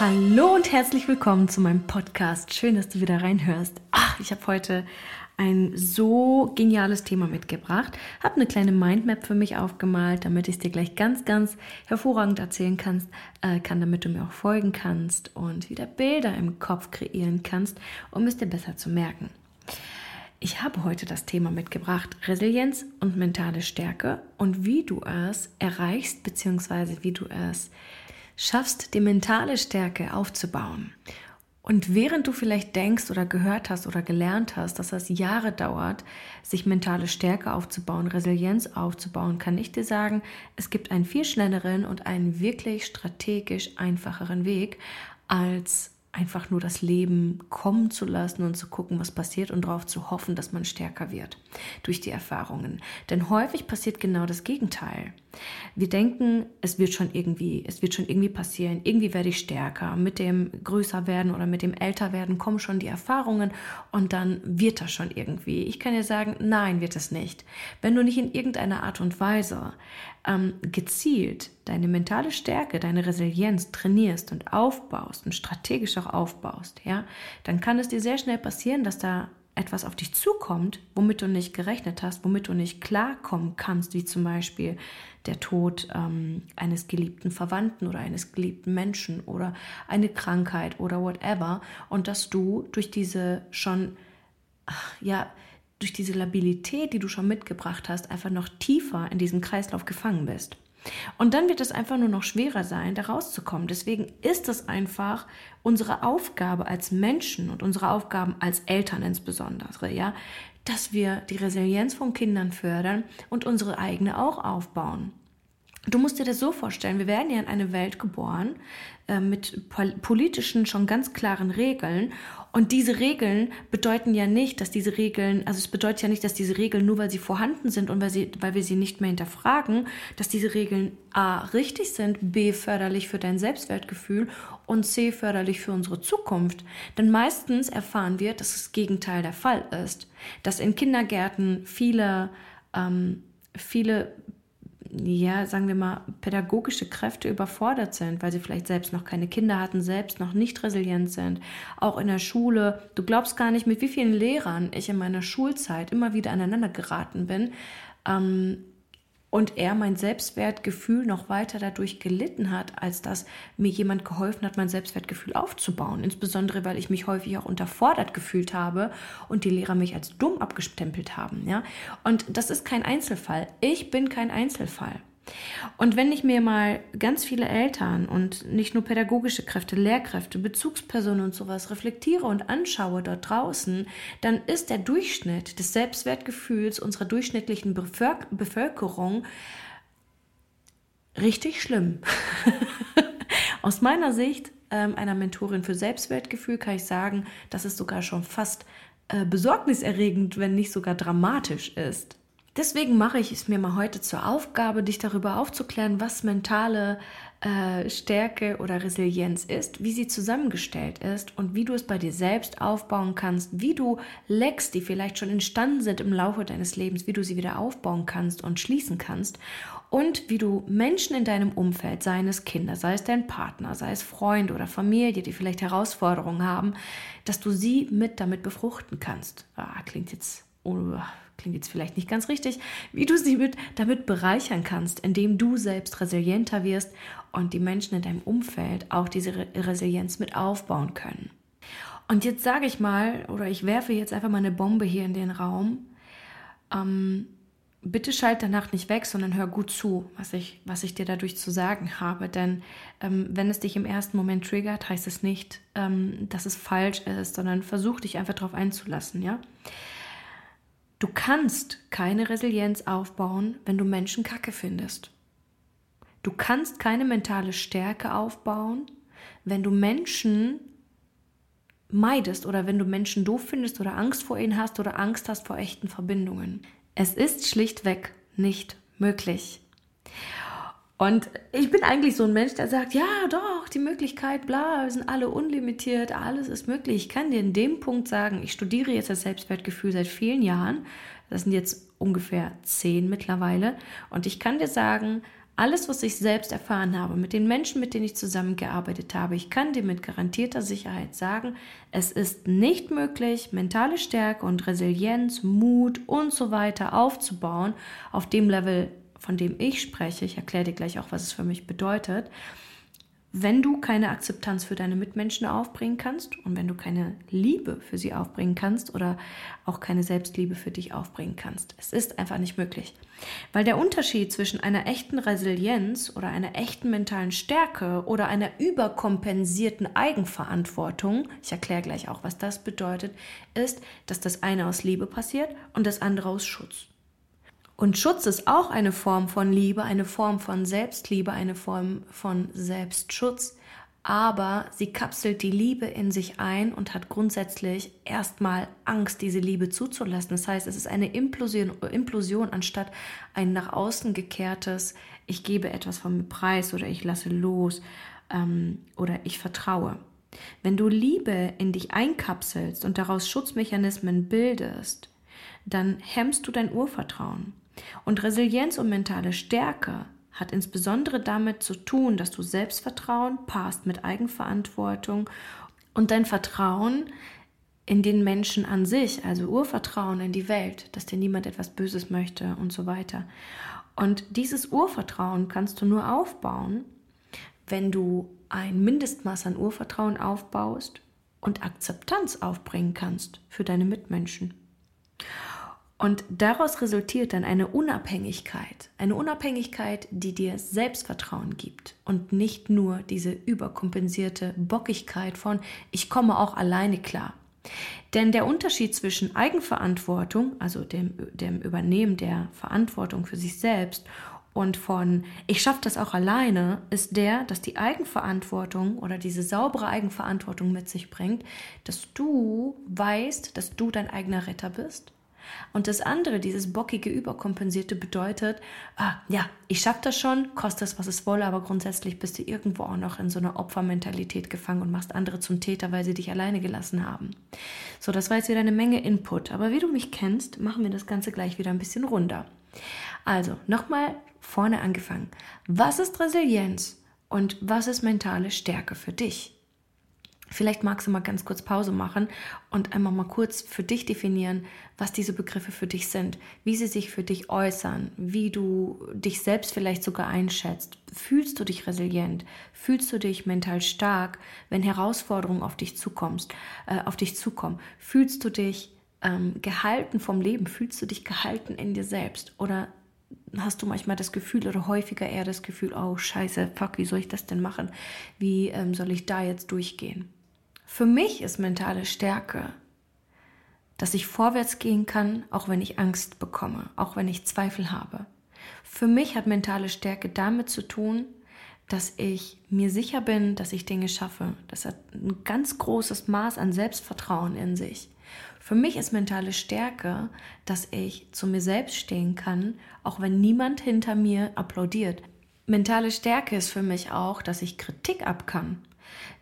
Hallo und herzlich willkommen zu meinem Podcast. Schön, dass du wieder reinhörst. Ach, ich habe heute ein so geniales Thema mitgebracht, habe eine kleine Mindmap für mich aufgemalt, damit ich es dir gleich ganz, ganz hervorragend erzählen kannst, äh, kann, damit du mir auch folgen kannst und wieder Bilder im Kopf kreieren kannst, um es dir besser zu merken. Ich habe heute das Thema mitgebracht, Resilienz und mentale Stärke und wie du es erreichst, beziehungsweise wie du es schaffst, die mentale Stärke aufzubauen. Und während du vielleicht denkst oder gehört hast oder gelernt hast, dass es Jahre dauert, sich mentale Stärke aufzubauen, Resilienz aufzubauen, kann ich dir sagen, es gibt einen viel schnelleren und einen wirklich strategisch einfacheren Weg als einfach nur das Leben kommen zu lassen und zu gucken, was passiert und darauf zu hoffen, dass man stärker wird durch die Erfahrungen. Denn häufig passiert genau das Gegenteil. Wir denken, es wird schon irgendwie, es wird schon irgendwie passieren, irgendwie werde ich stärker. Mit dem größer werden oder mit dem älter werden kommen schon die Erfahrungen und dann wird das schon irgendwie. Ich kann dir sagen, nein, wird es nicht. Wenn du nicht in irgendeiner Art und Weise ähm, gezielt deine mentale Stärke, deine Resilienz trainierst und aufbaust und strategisch auch aufbaust, ja, dann kann es dir sehr schnell passieren, dass da etwas auf dich zukommt, womit du nicht gerechnet hast, womit du nicht klarkommen kannst, wie zum Beispiel der Tod ähm, eines geliebten Verwandten oder eines geliebten Menschen oder eine Krankheit oder whatever, und dass du durch diese schon, ja, durch diese Labilität, die du schon mitgebracht hast, einfach noch tiefer in diesem Kreislauf gefangen bist. Und dann wird es einfach nur noch schwerer sein, da rauszukommen. Deswegen ist es einfach unsere Aufgabe als Menschen und unsere Aufgaben als Eltern insbesondere, ja, dass wir die Resilienz von Kindern fördern und unsere eigene auch aufbauen. Du musst dir das so vorstellen, wir werden ja in eine Welt geboren äh, mit politischen schon ganz klaren Regeln und diese Regeln bedeuten ja nicht, dass diese Regeln, also es bedeutet ja nicht, dass diese Regeln nur weil sie vorhanden sind und weil, sie, weil wir sie nicht mehr hinterfragen, dass diese Regeln A richtig sind, B förderlich für dein Selbstwertgefühl und C förderlich für unsere Zukunft. Denn meistens erfahren wir, dass das Gegenteil der Fall ist. Dass in Kindergärten viele, ähm, viele ja, sagen wir mal, pädagogische Kräfte überfordert sind, weil sie vielleicht selbst noch keine Kinder hatten, selbst noch nicht resilient sind. Auch in der Schule. Du glaubst gar nicht, mit wie vielen Lehrern ich in meiner Schulzeit immer wieder aneinander geraten bin. Ähm, und er mein Selbstwertgefühl noch weiter dadurch gelitten hat, als dass mir jemand geholfen hat, mein Selbstwertgefühl aufzubauen. Insbesondere, weil ich mich häufig auch unterfordert gefühlt habe und die Lehrer mich als dumm abgestempelt haben. Ja? Und das ist kein Einzelfall. Ich bin kein Einzelfall. Und wenn ich mir mal ganz viele Eltern und nicht nur pädagogische Kräfte, Lehrkräfte, Bezugspersonen und sowas reflektiere und anschaue dort draußen, dann ist der Durchschnitt des Selbstwertgefühls unserer durchschnittlichen Bevölkerung richtig schlimm. Aus meiner Sicht ähm, einer Mentorin für Selbstwertgefühl kann ich sagen, dass es sogar schon fast äh, besorgniserregend, wenn nicht sogar dramatisch ist. Deswegen mache ich es mir mal heute zur Aufgabe, dich darüber aufzuklären, was mentale äh, Stärke oder Resilienz ist, wie sie zusammengestellt ist und wie du es bei dir selbst aufbauen kannst, wie du Lecks, die vielleicht schon entstanden sind im Laufe deines Lebens, wie du sie wieder aufbauen kannst und schließen kannst und wie du Menschen in deinem Umfeld, seien es Kinder, sei es dein Partner, sei es Freund oder Familie, die vielleicht Herausforderungen haben, dass du sie mit damit befruchten kannst. Ah, klingt jetzt oh, klingt jetzt vielleicht nicht ganz richtig, wie du sie mit, damit bereichern kannst, indem du selbst resilienter wirst und die Menschen in deinem Umfeld auch diese Resilienz mit aufbauen können. Und jetzt sage ich mal, oder ich werfe jetzt einfach mal eine Bombe hier in den Raum. Ähm, bitte schalt danach nicht weg, sondern hör gut zu, was ich, was ich dir dadurch zu sagen habe. Denn ähm, wenn es dich im ersten Moment triggert, heißt es nicht, ähm, dass es falsch ist, sondern versuch dich einfach darauf einzulassen, ja. Du kannst keine Resilienz aufbauen, wenn du Menschen kacke findest. Du kannst keine mentale Stärke aufbauen, wenn du Menschen meidest oder wenn du Menschen doof findest oder Angst vor ihnen hast oder Angst hast vor echten Verbindungen. Es ist schlichtweg nicht möglich. Und ich bin eigentlich so ein Mensch, der sagt, ja, doch, die Möglichkeit, bla, wir sind alle unlimitiert, alles ist möglich. Ich kann dir in dem Punkt sagen, ich studiere jetzt das Selbstwertgefühl seit vielen Jahren. Das sind jetzt ungefähr zehn mittlerweile. Und ich kann dir sagen, alles, was ich selbst erfahren habe, mit den Menschen, mit denen ich zusammengearbeitet habe, ich kann dir mit garantierter Sicherheit sagen, es ist nicht möglich, mentale Stärke und Resilienz, Mut und so weiter aufzubauen auf dem Level, von dem ich spreche. Ich erkläre dir gleich auch, was es für mich bedeutet wenn du keine Akzeptanz für deine Mitmenschen aufbringen kannst und wenn du keine Liebe für sie aufbringen kannst oder auch keine Selbstliebe für dich aufbringen kannst. Es ist einfach nicht möglich. Weil der Unterschied zwischen einer echten Resilienz oder einer echten mentalen Stärke oder einer überkompensierten Eigenverantwortung, ich erkläre gleich auch, was das bedeutet, ist, dass das eine aus Liebe passiert und das andere aus Schutz. Und Schutz ist auch eine Form von Liebe, eine Form von Selbstliebe, eine Form von Selbstschutz. Aber sie kapselt die Liebe in sich ein und hat grundsätzlich erstmal Angst, diese Liebe zuzulassen. Das heißt, es ist eine Implosion, Implosion anstatt ein nach außen gekehrtes, ich gebe etwas von mir preis oder ich lasse los ähm, oder ich vertraue. Wenn du Liebe in dich einkapselst und daraus Schutzmechanismen bildest, dann hemmst du dein Urvertrauen. Und Resilienz und mentale Stärke hat insbesondere damit zu tun, dass du Selbstvertrauen passt mit Eigenverantwortung und dein Vertrauen in den Menschen an sich, also Urvertrauen in die Welt, dass dir niemand etwas Böses möchte und so weiter. Und dieses Urvertrauen kannst du nur aufbauen, wenn du ein Mindestmaß an Urvertrauen aufbaust und Akzeptanz aufbringen kannst für deine Mitmenschen. Und daraus resultiert dann eine Unabhängigkeit, eine Unabhängigkeit, die dir Selbstvertrauen gibt und nicht nur diese überkompensierte Bockigkeit von ich komme auch alleine klar. Denn der Unterschied zwischen Eigenverantwortung, also dem, dem Übernehmen der Verantwortung für sich selbst und von ich schaffe das auch alleine, ist der, dass die Eigenverantwortung oder diese saubere Eigenverantwortung mit sich bringt, dass du weißt, dass du dein eigener Retter bist und das andere, dieses bockige, überkompensierte, bedeutet, ah, ja, ich schaffe das schon, kostet es, was es wolle, aber grundsätzlich bist du irgendwo auch noch in so einer Opfermentalität gefangen und machst andere zum Täter, weil sie dich alleine gelassen haben. So, das war jetzt wieder eine Menge Input. Aber wie du mich kennst, machen wir das Ganze gleich wieder ein bisschen runder. Also, nochmal vorne angefangen. Was ist Resilienz und was ist mentale Stärke für dich? Vielleicht magst du mal ganz kurz Pause machen und einmal mal kurz für dich definieren, was diese Begriffe für dich sind, wie sie sich für dich äußern, wie du dich selbst vielleicht sogar einschätzt. Fühlst du dich resilient? Fühlst du dich mental stark, wenn Herausforderungen auf dich zukommst, äh, auf dich zukommen? Fühlst du dich ähm, gehalten vom Leben? Fühlst du dich gehalten in dir selbst? Oder hast du manchmal das Gefühl oder häufiger eher das Gefühl, oh scheiße, fuck, wie soll ich das denn machen? Wie ähm, soll ich da jetzt durchgehen? Für mich ist mentale Stärke, dass ich vorwärts gehen kann, auch wenn ich Angst bekomme, auch wenn ich Zweifel habe. Für mich hat mentale Stärke damit zu tun, dass ich mir sicher bin, dass ich Dinge schaffe. Das hat ein ganz großes Maß an Selbstvertrauen in sich. Für mich ist mentale Stärke, dass ich zu mir selbst stehen kann, auch wenn niemand hinter mir applaudiert. Mentale Stärke ist für mich auch, dass ich Kritik ab kann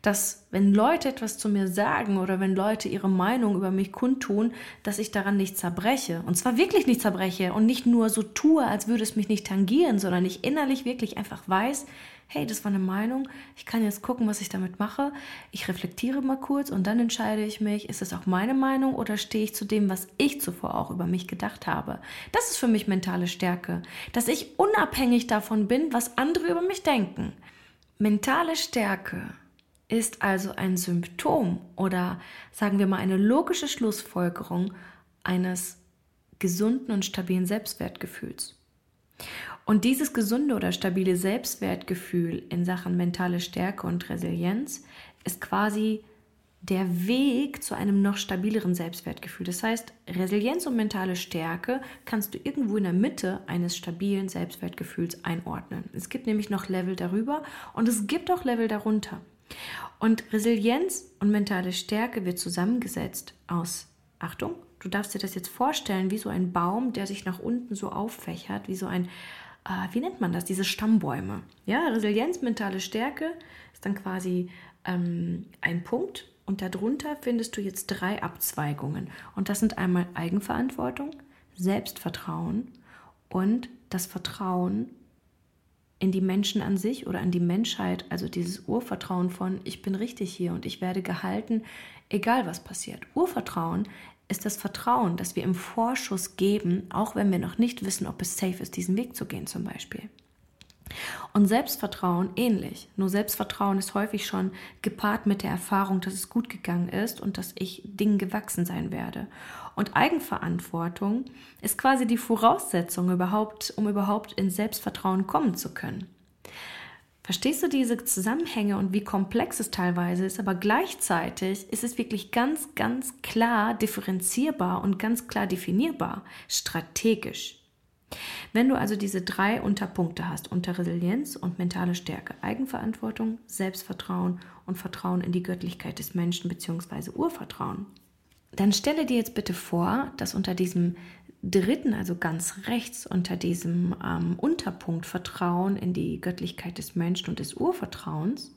dass wenn Leute etwas zu mir sagen oder wenn Leute ihre Meinung über mich kundtun, dass ich daran nicht zerbreche. Und zwar wirklich nicht zerbreche und nicht nur so tue, als würde es mich nicht tangieren, sondern ich innerlich wirklich einfach weiß, hey, das war eine Meinung, ich kann jetzt gucken, was ich damit mache. Ich reflektiere mal kurz und dann entscheide ich mich, ist es auch meine Meinung oder stehe ich zu dem, was ich zuvor auch über mich gedacht habe. Das ist für mich mentale Stärke, dass ich unabhängig davon bin, was andere über mich denken. Mentale Stärke ist also ein Symptom oder sagen wir mal eine logische Schlussfolgerung eines gesunden und stabilen Selbstwertgefühls. Und dieses gesunde oder stabile Selbstwertgefühl in Sachen mentale Stärke und Resilienz ist quasi der Weg zu einem noch stabileren Selbstwertgefühl. Das heißt, Resilienz und mentale Stärke kannst du irgendwo in der Mitte eines stabilen Selbstwertgefühls einordnen. Es gibt nämlich noch Level darüber und es gibt auch Level darunter. Und Resilienz und mentale Stärke wird zusammengesetzt aus, Achtung, du darfst dir das jetzt vorstellen, wie so ein Baum, der sich nach unten so auffächert, wie so ein, äh, wie nennt man das, diese Stammbäume. Ja, Resilienz, mentale Stärke ist dann quasi ähm, ein Punkt und darunter findest du jetzt drei Abzweigungen. Und das sind einmal Eigenverantwortung, Selbstvertrauen und das Vertrauen in die Menschen an sich oder an die Menschheit, also dieses Urvertrauen von, ich bin richtig hier und ich werde gehalten, egal was passiert. Urvertrauen ist das Vertrauen, das wir im Vorschuss geben, auch wenn wir noch nicht wissen, ob es safe ist, diesen Weg zu gehen zum Beispiel. Und Selbstvertrauen ähnlich. Nur Selbstvertrauen ist häufig schon gepaart mit der Erfahrung, dass es gut gegangen ist und dass ich Dingen gewachsen sein werde. Und Eigenverantwortung ist quasi die Voraussetzung überhaupt, um überhaupt in Selbstvertrauen kommen zu können. Verstehst du diese Zusammenhänge und wie komplex es teilweise ist, aber gleichzeitig ist es wirklich ganz, ganz klar differenzierbar und ganz klar definierbar, strategisch. Wenn du also diese drei Unterpunkte hast, unter Resilienz und mentale Stärke, Eigenverantwortung, Selbstvertrauen und Vertrauen in die Göttlichkeit des Menschen bzw. Urvertrauen, dann stelle dir jetzt bitte vor, dass unter diesem dritten, also ganz rechts, unter diesem ähm, Unterpunkt Vertrauen in die Göttlichkeit des Menschen und des Urvertrauens,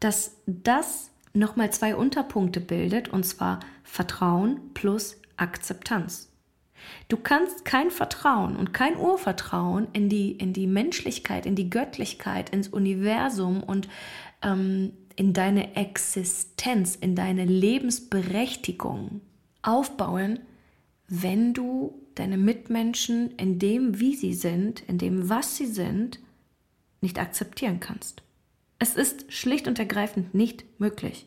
dass das nochmal zwei Unterpunkte bildet, und zwar Vertrauen plus Akzeptanz. Du kannst kein Vertrauen und kein Urvertrauen in die, in die Menschlichkeit, in die Göttlichkeit, ins Universum und ähm, in deine Existenz, in deine Lebensberechtigung aufbauen, wenn du deine Mitmenschen in dem, wie sie sind, in dem, was sie sind, nicht akzeptieren kannst. Es ist schlicht und ergreifend nicht möglich.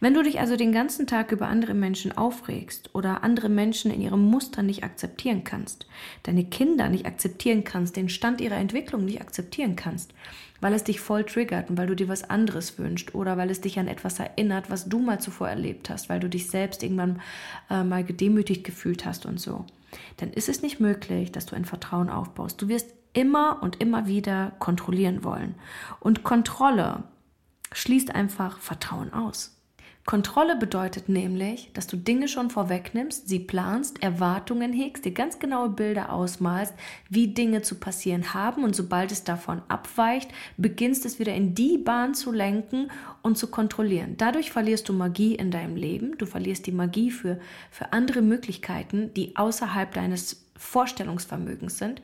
Wenn du dich also den ganzen Tag über andere Menschen aufregst oder andere Menschen in ihrem Muster nicht akzeptieren kannst, deine Kinder nicht akzeptieren kannst, den Stand ihrer Entwicklung nicht akzeptieren kannst, weil es dich voll triggert und weil du dir was anderes wünschst oder weil es dich an etwas erinnert, was du mal zuvor erlebt hast, weil du dich selbst irgendwann äh, mal gedemütigt gefühlt hast und so, dann ist es nicht möglich, dass du ein Vertrauen aufbaust. Du wirst immer und immer wieder kontrollieren wollen. Und Kontrolle schließt einfach Vertrauen aus. Kontrolle bedeutet nämlich, dass du Dinge schon vorwegnimmst, sie planst, Erwartungen hegst, dir ganz genaue Bilder ausmalst, wie Dinge zu passieren haben und sobald es davon abweicht, beginnst es wieder in die Bahn zu lenken und zu kontrollieren. Dadurch verlierst du Magie in deinem Leben, du verlierst die Magie für, für andere Möglichkeiten, die außerhalb deines Vorstellungsvermögens sind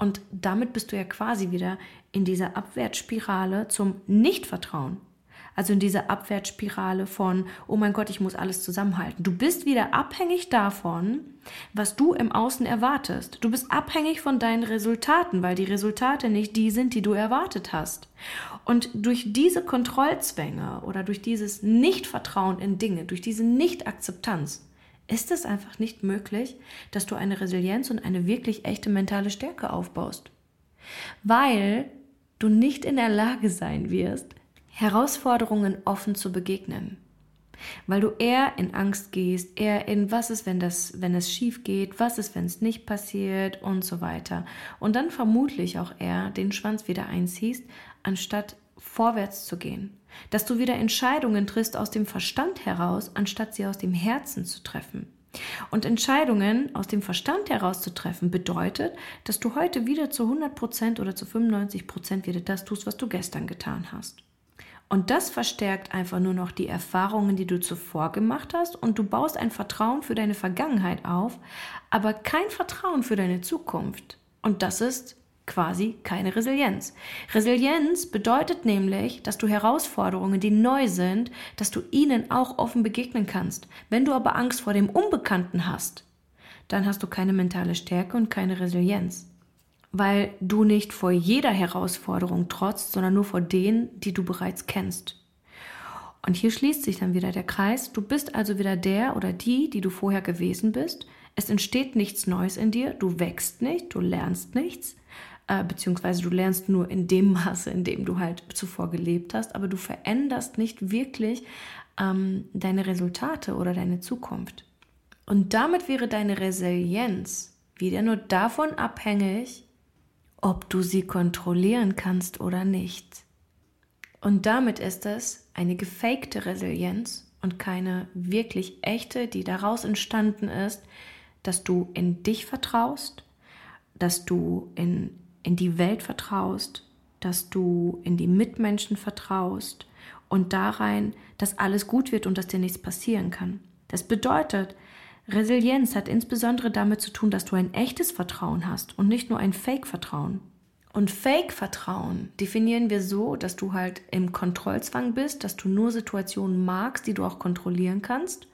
und damit bist du ja quasi wieder in dieser Abwärtsspirale zum Nichtvertrauen. Also in dieser Abwärtsspirale von, oh mein Gott, ich muss alles zusammenhalten. Du bist wieder abhängig davon, was du im Außen erwartest. Du bist abhängig von deinen Resultaten, weil die Resultate nicht die sind, die du erwartet hast. Und durch diese Kontrollzwänge oder durch dieses Nichtvertrauen in Dinge, durch diese Nichtakzeptanz, ist es einfach nicht möglich, dass du eine Resilienz und eine wirklich echte mentale Stärke aufbaust. Weil du nicht in der Lage sein wirst, Herausforderungen offen zu begegnen. Weil du eher in Angst gehst, eher in was ist, wenn das, wenn es schief geht, was ist, wenn es nicht passiert und so weiter. Und dann vermutlich auch eher den Schwanz wieder einziehst, anstatt vorwärts zu gehen. Dass du wieder Entscheidungen triffst aus dem Verstand heraus, anstatt sie aus dem Herzen zu treffen. Und Entscheidungen aus dem Verstand heraus zu treffen, bedeutet, dass du heute wieder zu 100% oder zu 95% wieder das tust, was du gestern getan hast. Und das verstärkt einfach nur noch die Erfahrungen, die du zuvor gemacht hast und du baust ein Vertrauen für deine Vergangenheit auf, aber kein Vertrauen für deine Zukunft. Und das ist quasi keine Resilienz. Resilienz bedeutet nämlich, dass du Herausforderungen, die neu sind, dass du ihnen auch offen begegnen kannst. Wenn du aber Angst vor dem Unbekannten hast, dann hast du keine mentale Stärke und keine Resilienz weil du nicht vor jeder Herausforderung trotzt, sondern nur vor denen, die du bereits kennst. Und hier schließt sich dann wieder der Kreis. Du bist also wieder der oder die, die du vorher gewesen bist. Es entsteht nichts Neues in dir. Du wächst nicht, du lernst nichts, äh, beziehungsweise du lernst nur in dem Maße, in dem du halt zuvor gelebt hast, aber du veränderst nicht wirklich ähm, deine Resultate oder deine Zukunft. Und damit wäre deine Resilienz wieder nur davon abhängig, ob du sie kontrollieren kannst oder nicht. Und damit ist es eine gefakte Resilienz und keine wirklich echte, die daraus entstanden ist, dass du in dich vertraust, dass du in, in die Welt vertraust, dass du in die Mitmenschen vertraust und darein, dass alles gut wird und dass dir nichts passieren kann. Das bedeutet, Resilienz hat insbesondere damit zu tun, dass du ein echtes Vertrauen hast und nicht nur ein Fake-Vertrauen. Und Fake-Vertrauen definieren wir so, dass du halt im Kontrollzwang bist, dass du nur Situationen magst, die du auch kontrollieren kannst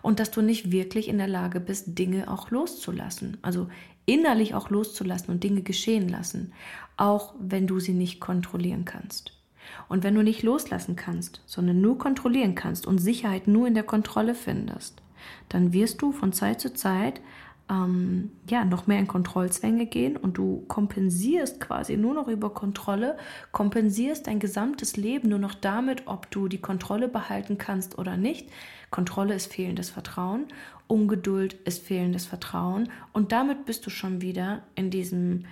und dass du nicht wirklich in der Lage bist, Dinge auch loszulassen. Also innerlich auch loszulassen und Dinge geschehen lassen, auch wenn du sie nicht kontrollieren kannst. Und wenn du nicht loslassen kannst, sondern nur kontrollieren kannst und Sicherheit nur in der Kontrolle findest, dann wirst du von Zeit zu Zeit ähm, ja, noch mehr in Kontrollzwänge gehen und du kompensierst quasi nur noch über Kontrolle, kompensierst dein gesamtes Leben nur noch damit, ob du die Kontrolle behalten kannst oder nicht. Kontrolle ist fehlendes Vertrauen, Ungeduld ist fehlendes Vertrauen und damit bist du schon wieder in diesem,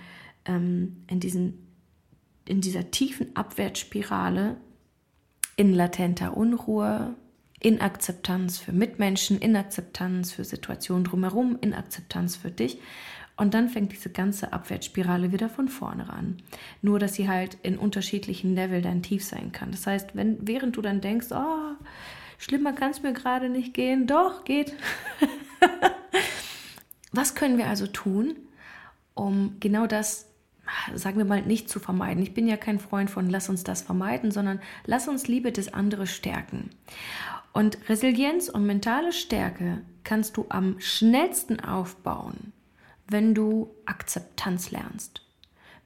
ähm, in diesen, in dieser tiefen Abwärtsspirale in latenter Unruhe, Inakzeptanz für Mitmenschen, Inakzeptanz für Situationen drumherum, Inakzeptanz für dich. Und dann fängt diese ganze Abwärtsspirale wieder von vorne an. Nur, dass sie halt in unterschiedlichen Level dann tief sein kann. Das heißt, wenn, während du dann denkst, oh, schlimmer kann es mir gerade nicht gehen, doch, geht. Was können wir also tun, um genau das sagen wir mal, nicht zu vermeiden. Ich bin ja kein Freund von lass uns das vermeiden, sondern lass uns Liebe des anderen stärken. Und Resilienz und mentale Stärke kannst du am schnellsten aufbauen, wenn du Akzeptanz lernst.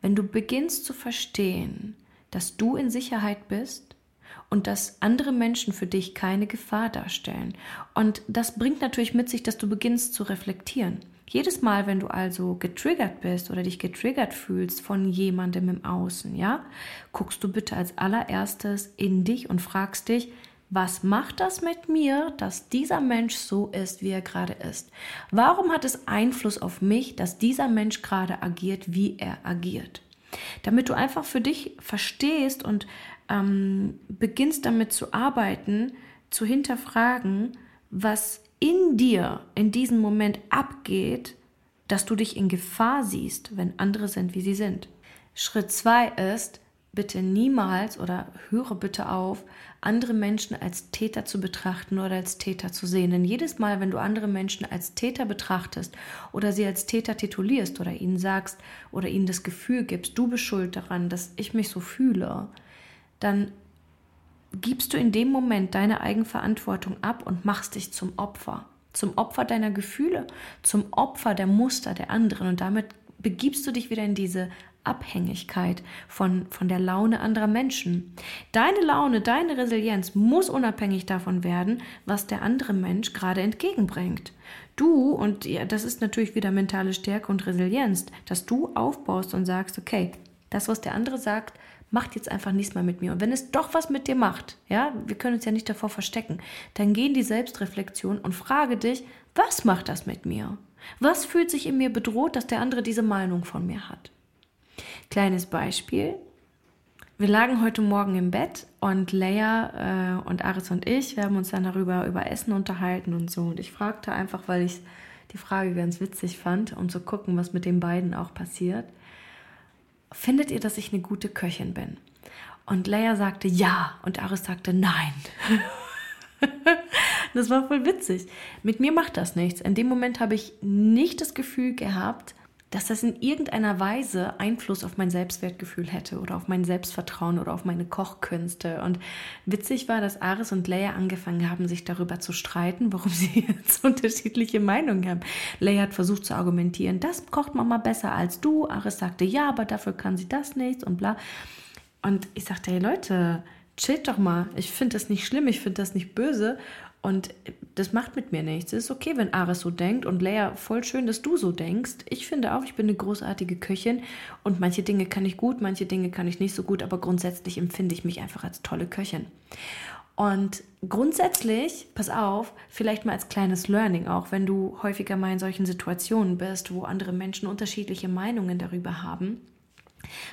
Wenn du beginnst zu verstehen, dass du in Sicherheit bist und dass andere Menschen für dich keine Gefahr darstellen. Und das bringt natürlich mit sich, dass du beginnst zu reflektieren. Jedes Mal, wenn du also getriggert bist oder dich getriggert fühlst von jemandem im Außen, ja, guckst du bitte als allererstes in dich und fragst dich, was macht das mit mir, dass dieser Mensch so ist, wie er gerade ist? Warum hat es Einfluss auf mich, dass dieser Mensch gerade agiert, wie er agiert? Damit du einfach für dich verstehst und ähm, beginnst damit zu arbeiten, zu hinterfragen, was in dir in diesem Moment abgeht, dass du dich in Gefahr siehst, wenn andere sind, wie sie sind. Schritt zwei ist, bitte niemals oder höre bitte auf, andere Menschen als Täter zu betrachten oder als Täter zu sehen. Denn jedes Mal, wenn du andere Menschen als Täter betrachtest oder sie als Täter titulierst oder ihnen sagst oder ihnen das Gefühl gibst, du bist schuld daran, dass ich mich so fühle, dann gibst du in dem Moment deine Eigenverantwortung ab und machst dich zum Opfer. Zum Opfer deiner Gefühle, zum Opfer der Muster der anderen und damit begibst du dich wieder in diese Abhängigkeit von, von der Laune anderer Menschen. Deine Laune, deine Resilienz muss unabhängig davon werden, was der andere Mensch gerade entgegenbringt. Du, und ja, das ist natürlich wieder mentale Stärke und Resilienz, dass du aufbaust und sagst, okay, das, was der andere sagt, macht jetzt einfach nichts mehr mit mir. Und wenn es doch was mit dir macht, ja, wir können uns ja nicht davor verstecken, dann geh in die Selbstreflexion und frage dich, was macht das mit mir? Was fühlt sich in mir bedroht, dass der andere diese Meinung von mir hat? Kleines Beispiel. Wir lagen heute Morgen im Bett und Leia äh, und Aris und ich, wir haben uns dann darüber über Essen unterhalten und so. Und ich fragte einfach, weil ich die Frage ganz witzig fand, um zu gucken, was mit den beiden auch passiert. Findet ihr, dass ich eine gute Köchin bin? Und Leia sagte ja und Aris sagte nein. das war voll witzig. Mit mir macht das nichts. In dem Moment habe ich nicht das Gefühl gehabt, dass das in irgendeiner Weise Einfluss auf mein Selbstwertgefühl hätte oder auf mein Selbstvertrauen oder auf meine Kochkünste. Und witzig war, dass Aris und Leia angefangen haben, sich darüber zu streiten, warum sie jetzt unterschiedliche Meinungen haben. Leia hat versucht zu argumentieren, das kocht Mama besser als du. Aris sagte, ja, aber dafür kann sie das nicht und bla. Und ich sagte, hey Leute, chillt doch mal. Ich finde das nicht schlimm, ich finde das nicht böse. Und das macht mit mir nichts. Es ist okay, wenn Ares so denkt und Leia, voll schön, dass du so denkst. Ich finde auch, ich bin eine großartige Köchin und manche Dinge kann ich gut, manche Dinge kann ich nicht so gut, aber grundsätzlich empfinde ich mich einfach als tolle Köchin. Und grundsätzlich, pass auf, vielleicht mal als kleines Learning auch, wenn du häufiger mal in solchen Situationen bist, wo andere Menschen unterschiedliche Meinungen darüber haben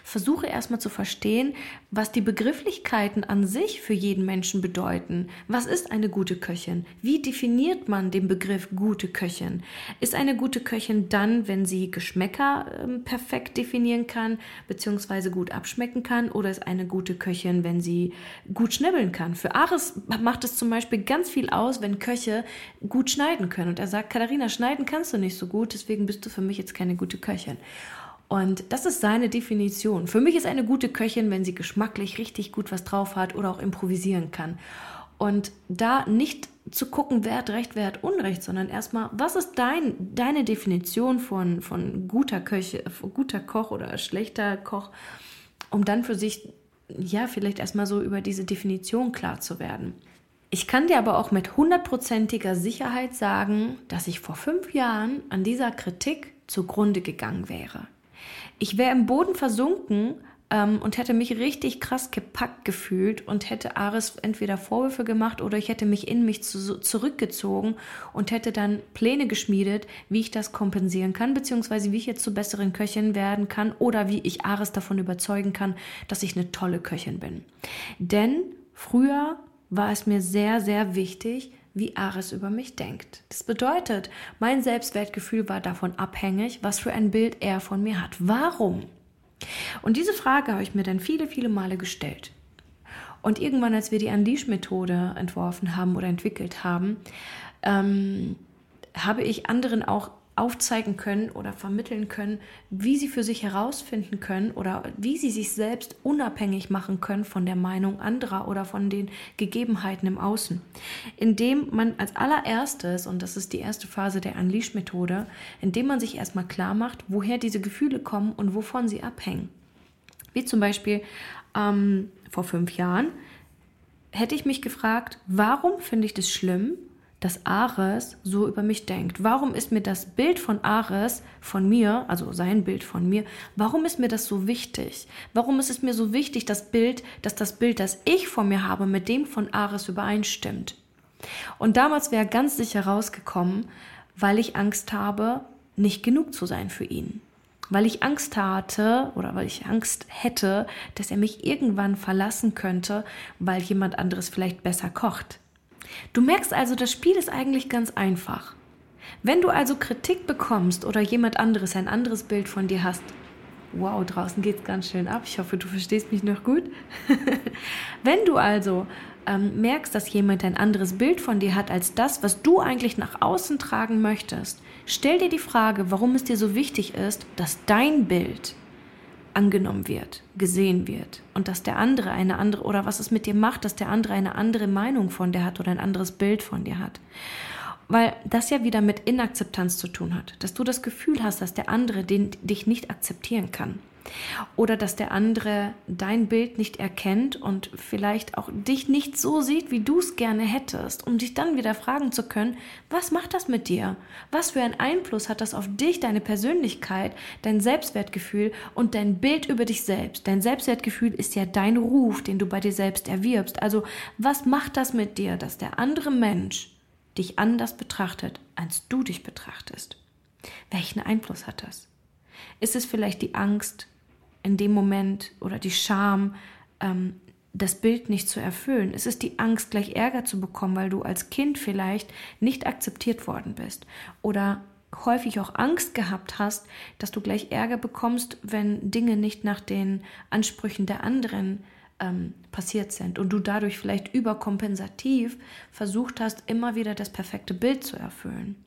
Versuche erstmal zu verstehen, was die Begrifflichkeiten an sich für jeden Menschen bedeuten. Was ist eine gute Köchin? Wie definiert man den Begriff gute Köchin? Ist eine gute Köchin dann, wenn sie Geschmäcker äh, perfekt definieren kann, beziehungsweise gut abschmecken kann? Oder ist eine gute Köchin, wenn sie gut schnibbeln kann? Für Ares macht es zum Beispiel ganz viel aus, wenn Köche gut schneiden können. Und er sagt, Katharina, schneiden kannst du nicht so gut, deswegen bist du für mich jetzt keine gute Köchin. Und das ist seine Definition. Für mich ist eine gute Köchin, wenn sie geschmacklich richtig gut was drauf hat oder auch improvisieren kann. Und da nicht zu gucken, wer hat Recht, wer hat Unrecht, sondern erstmal, was ist dein, deine Definition von, von guter Köche, guter Koch oder schlechter Koch, um dann für sich, ja, vielleicht erstmal so über diese Definition klar zu werden. Ich kann dir aber auch mit hundertprozentiger Sicherheit sagen, dass ich vor fünf Jahren an dieser Kritik zugrunde gegangen wäre. Ich wäre im Boden versunken ähm, und hätte mich richtig krass gepackt gefühlt und hätte Ares entweder Vorwürfe gemacht oder ich hätte mich in mich zu, zurückgezogen und hätte dann Pläne geschmiedet, wie ich das kompensieren kann, beziehungsweise wie ich jetzt zu besseren Köchin werden kann oder wie ich Ares davon überzeugen kann, dass ich eine tolle Köchin bin. Denn früher war es mir sehr, sehr wichtig, wie Ares über mich denkt. Das bedeutet, mein Selbstwertgefühl war davon abhängig, was für ein Bild er von mir hat. Warum? Und diese Frage habe ich mir dann viele, viele Male gestellt. Und irgendwann, als wir die Unleash-Methode entworfen haben oder entwickelt haben, ähm, habe ich anderen auch aufzeigen können oder vermitteln können, wie sie für sich herausfinden können oder wie sie sich selbst unabhängig machen können von der Meinung anderer oder von den Gegebenheiten im Außen. Indem man als allererstes, und das ist die erste Phase der Unleash-Methode, indem man sich erstmal klar macht, woher diese Gefühle kommen und wovon sie abhängen. Wie zum Beispiel ähm, vor fünf Jahren hätte ich mich gefragt, warum finde ich das schlimm, dass Ares so über mich denkt? Warum ist mir das Bild von Ares, von mir, also sein Bild von mir, warum ist mir das so wichtig? Warum ist es mir so wichtig, das Bild, dass das Bild, das ich von mir habe, mit dem von Ares übereinstimmt? Und damals wäre ganz sicher rausgekommen, weil ich Angst habe, nicht genug zu sein für ihn. Weil ich Angst hatte oder weil ich Angst hätte, dass er mich irgendwann verlassen könnte, weil jemand anderes vielleicht besser kocht. Du merkst also, das Spiel ist eigentlich ganz einfach. Wenn du also Kritik bekommst oder jemand anderes ein anderes Bild von dir hast, wow, draußen geht es ganz schön ab. Ich hoffe, du verstehst mich noch gut. Wenn du also ähm, merkst, dass jemand ein anderes Bild von dir hat als das, was du eigentlich nach außen tragen möchtest, stell dir die Frage, warum es dir so wichtig ist, dass dein Bild angenommen wird, gesehen wird und dass der andere eine andere oder was es mit dir macht, dass der andere eine andere Meinung von dir hat oder ein anderes Bild von dir hat. Weil das ja wieder mit Inakzeptanz zu tun hat, dass du das Gefühl hast, dass der andere den, dich nicht akzeptieren kann. Oder dass der andere dein Bild nicht erkennt und vielleicht auch dich nicht so sieht, wie du es gerne hättest, um dich dann wieder fragen zu können, was macht das mit dir? Was für einen Einfluss hat das auf dich, deine Persönlichkeit, dein Selbstwertgefühl und dein Bild über dich selbst? Dein Selbstwertgefühl ist ja dein Ruf, den du bei dir selbst erwirbst. Also was macht das mit dir, dass der andere Mensch dich anders betrachtet, als du dich betrachtest? Welchen Einfluss hat das? Ist es vielleicht die Angst, in dem Moment oder die Scham, ähm, das Bild nicht zu erfüllen. Es ist die Angst, gleich Ärger zu bekommen, weil du als Kind vielleicht nicht akzeptiert worden bist. Oder häufig auch Angst gehabt hast, dass du gleich Ärger bekommst, wenn Dinge nicht nach den Ansprüchen der anderen ähm, passiert sind und du dadurch vielleicht überkompensativ versucht hast, immer wieder das perfekte Bild zu erfüllen.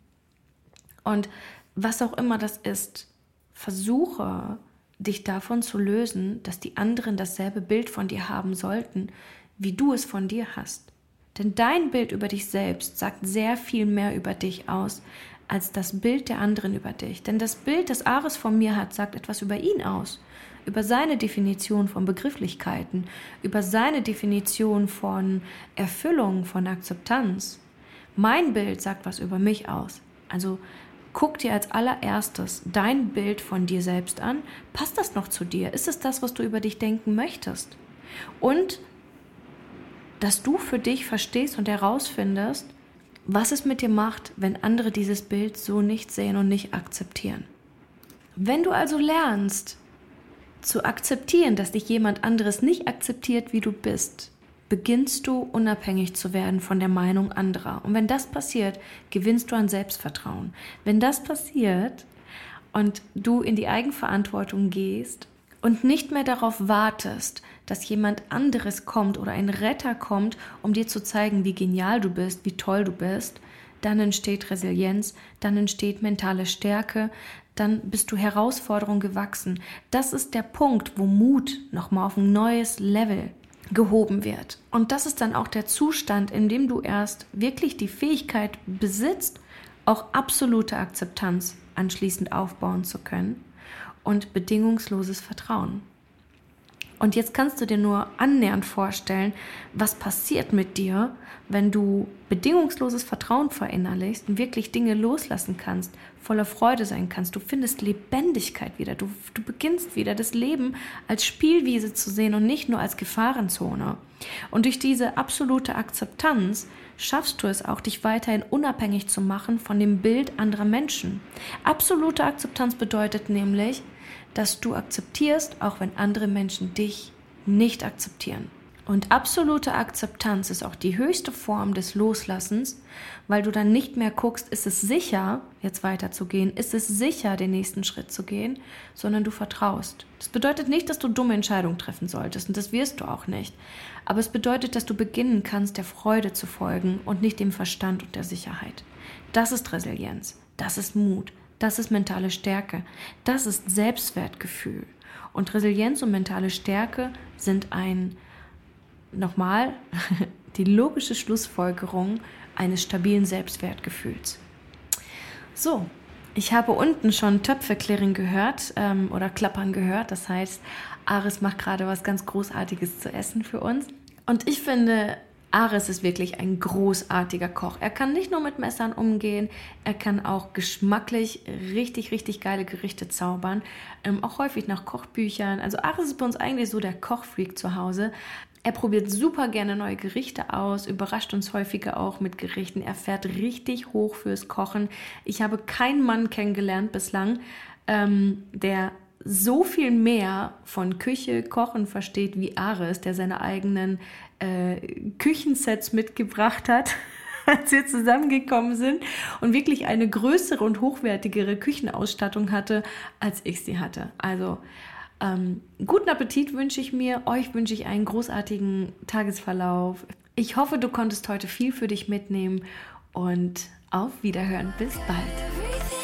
Und was auch immer das ist, versuche dich davon zu lösen, dass die anderen dasselbe Bild von dir haben sollten, wie du es von dir hast. Denn dein Bild über dich selbst sagt sehr viel mehr über dich aus, als das Bild der anderen über dich. Denn das Bild, das Ares von mir hat, sagt etwas über ihn aus, über seine Definition von Begrifflichkeiten, über seine Definition von Erfüllung, von Akzeptanz. Mein Bild sagt was über mich aus. Also Guck dir als allererstes dein Bild von dir selbst an. Passt das noch zu dir? Ist es das, was du über dich denken möchtest? Und dass du für dich verstehst und herausfindest, was es mit dir macht, wenn andere dieses Bild so nicht sehen und nicht akzeptieren. Wenn du also lernst zu akzeptieren, dass dich jemand anderes nicht akzeptiert, wie du bist, beginnst du unabhängig zu werden von der Meinung anderer. Und wenn das passiert, gewinnst du an Selbstvertrauen. Wenn das passiert und du in die Eigenverantwortung gehst und nicht mehr darauf wartest, dass jemand anderes kommt oder ein Retter kommt, um dir zu zeigen, wie genial du bist, wie toll du bist, dann entsteht Resilienz, dann entsteht mentale Stärke, dann bist du Herausforderungen gewachsen. Das ist der Punkt, wo Mut nochmal auf ein neues Level gehoben wird. Und das ist dann auch der Zustand, in dem du erst wirklich die Fähigkeit besitzt, auch absolute Akzeptanz anschließend aufbauen zu können und bedingungsloses Vertrauen. Und jetzt kannst du dir nur annähernd vorstellen, was passiert mit dir, wenn du bedingungsloses Vertrauen verinnerlichst und wirklich Dinge loslassen kannst, voller Freude sein kannst. Du findest Lebendigkeit wieder. Du, du beginnst wieder das Leben als Spielwiese zu sehen und nicht nur als Gefahrenzone. Und durch diese absolute Akzeptanz schaffst du es auch, dich weiterhin unabhängig zu machen von dem Bild anderer Menschen. Absolute Akzeptanz bedeutet nämlich, dass du akzeptierst, auch wenn andere Menschen dich nicht akzeptieren. Und absolute Akzeptanz ist auch die höchste Form des Loslassens, weil du dann nicht mehr guckst, ist es sicher, jetzt weiterzugehen, ist es sicher, den nächsten Schritt zu gehen, sondern du vertraust. Das bedeutet nicht, dass du dumme Entscheidungen treffen solltest und das wirst du auch nicht. Aber es bedeutet, dass du beginnen kannst, der Freude zu folgen und nicht dem Verstand und der Sicherheit. Das ist Resilienz, das ist Mut, das ist mentale Stärke. Das ist Selbstwertgefühl. Und Resilienz und mentale Stärke sind ein, nochmal, die logische Schlussfolgerung eines stabilen Selbstwertgefühls. So, ich habe unten schon Töpfeklirren gehört ähm, oder Klappern gehört. Das heißt, Aris macht gerade was ganz Großartiges zu essen für uns. Und ich finde, Ares ist wirklich ein großartiger Koch. Er kann nicht nur mit Messern umgehen, er kann auch geschmacklich richtig, richtig geile Gerichte zaubern. Ähm, auch häufig nach Kochbüchern. Also Ares ist bei uns eigentlich so der Kochfreak zu Hause. Er probiert super gerne neue Gerichte aus, überrascht uns häufiger auch mit Gerichten. Er fährt richtig hoch fürs Kochen. Ich habe keinen Mann kennengelernt bislang, ähm, der so viel mehr von Küche, Kochen versteht wie Ares, der seine eigenen äh, Küchensets mitgebracht hat, als wir zusammengekommen sind und wirklich eine größere und hochwertigere Küchenausstattung hatte, als ich sie hatte. Also ähm, guten Appetit wünsche ich mir. Euch wünsche ich einen großartigen Tagesverlauf. Ich hoffe, du konntest heute viel für dich mitnehmen und auf Wiederhören. Bis bald.